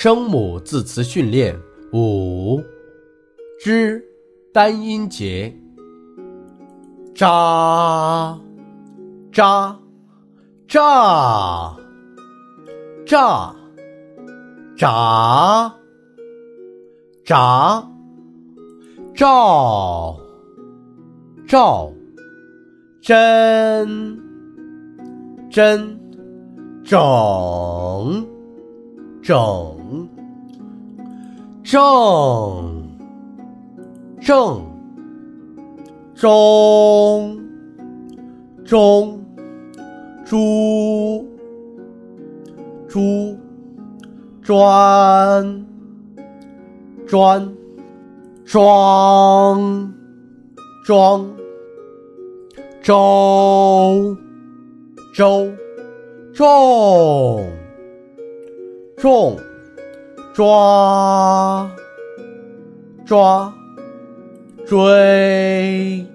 声母字词训练五之单音节：扎扎炸炸炸炸照照真真整整正正中中猪猪专专庄庄周周重重抓抓追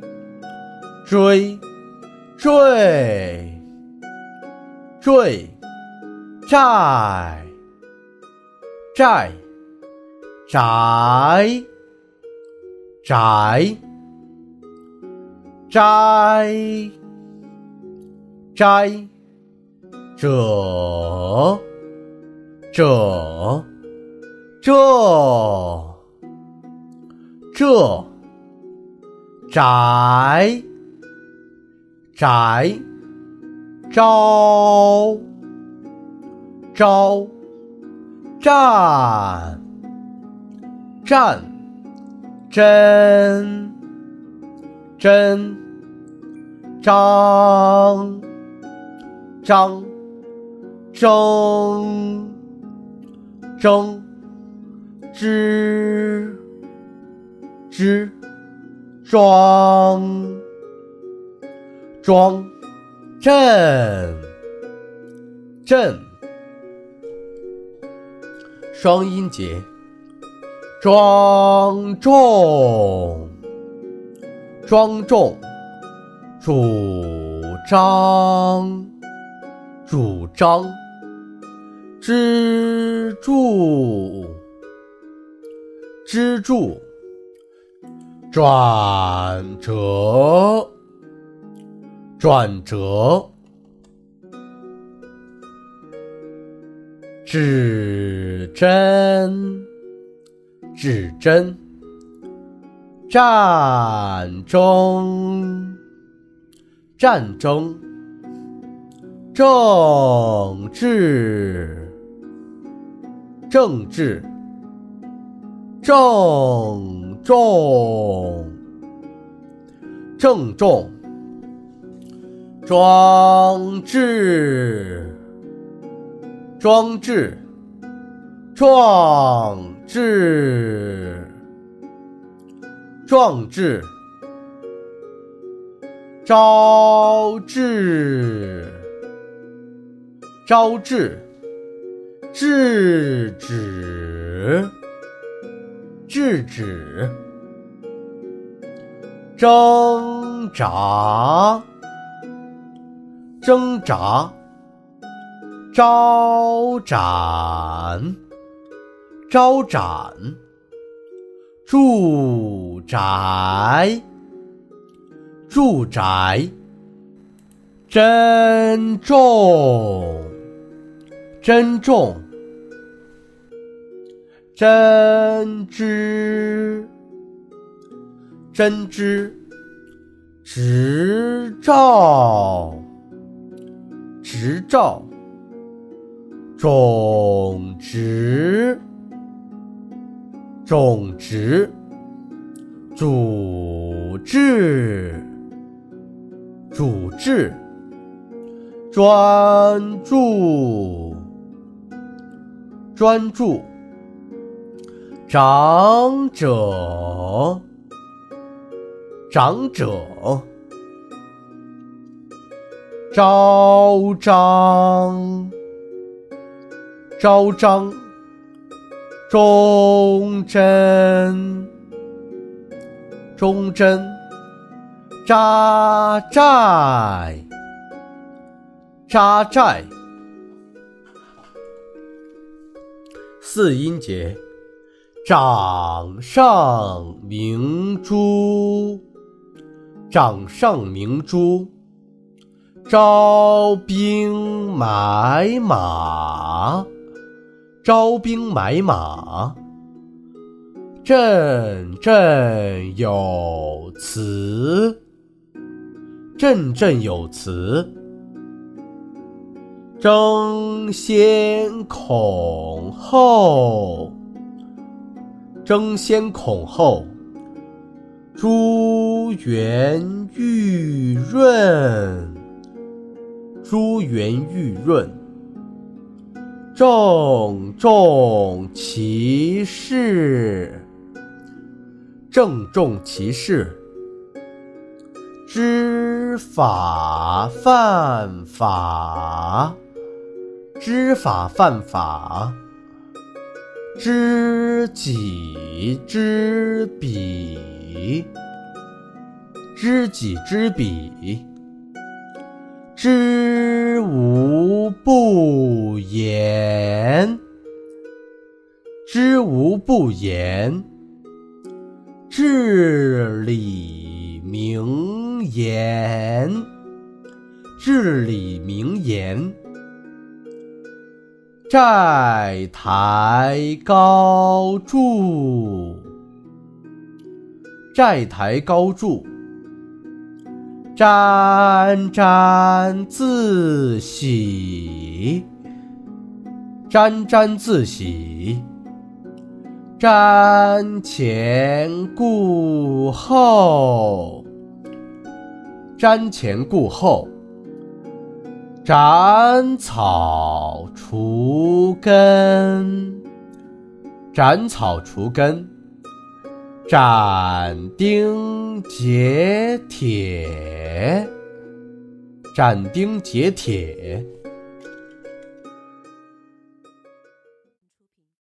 追坠坠债债宅宅摘摘者这这这宅宅招招战战真真张张争争之之庄庄震震。双音节，庄重庄重，主张主张，支柱支柱，转折转折，指针指针，战争战争，政治政治，郑重郑重，装置装置壮志壮志，招致招致，制止。制止，挣扎挣扎，招展。招展，住宅住宅，珍重。珍重，针织针织，执照执照，种植种植，主治主治，专注专注，长者长者，昭彰昭彰，忠贞忠贞，扎寨扎寨，四音节：掌上明珠，掌上明珠；招兵买马，招兵买马；振振有词，振振有词。争先恐后，争先恐后；珠圆玉润，珠圆玉润；郑重其事，郑重其事；知法犯法。知法犯法，知己知彼，知己知彼，知无不言，知无不言，至理名言，至理名言。债台高筑，债台高筑；沾沾自喜，沾沾自喜；瞻前顾后，瞻前顾后。斩草除根，斩草除根；斩钉截铁，斩钉截铁。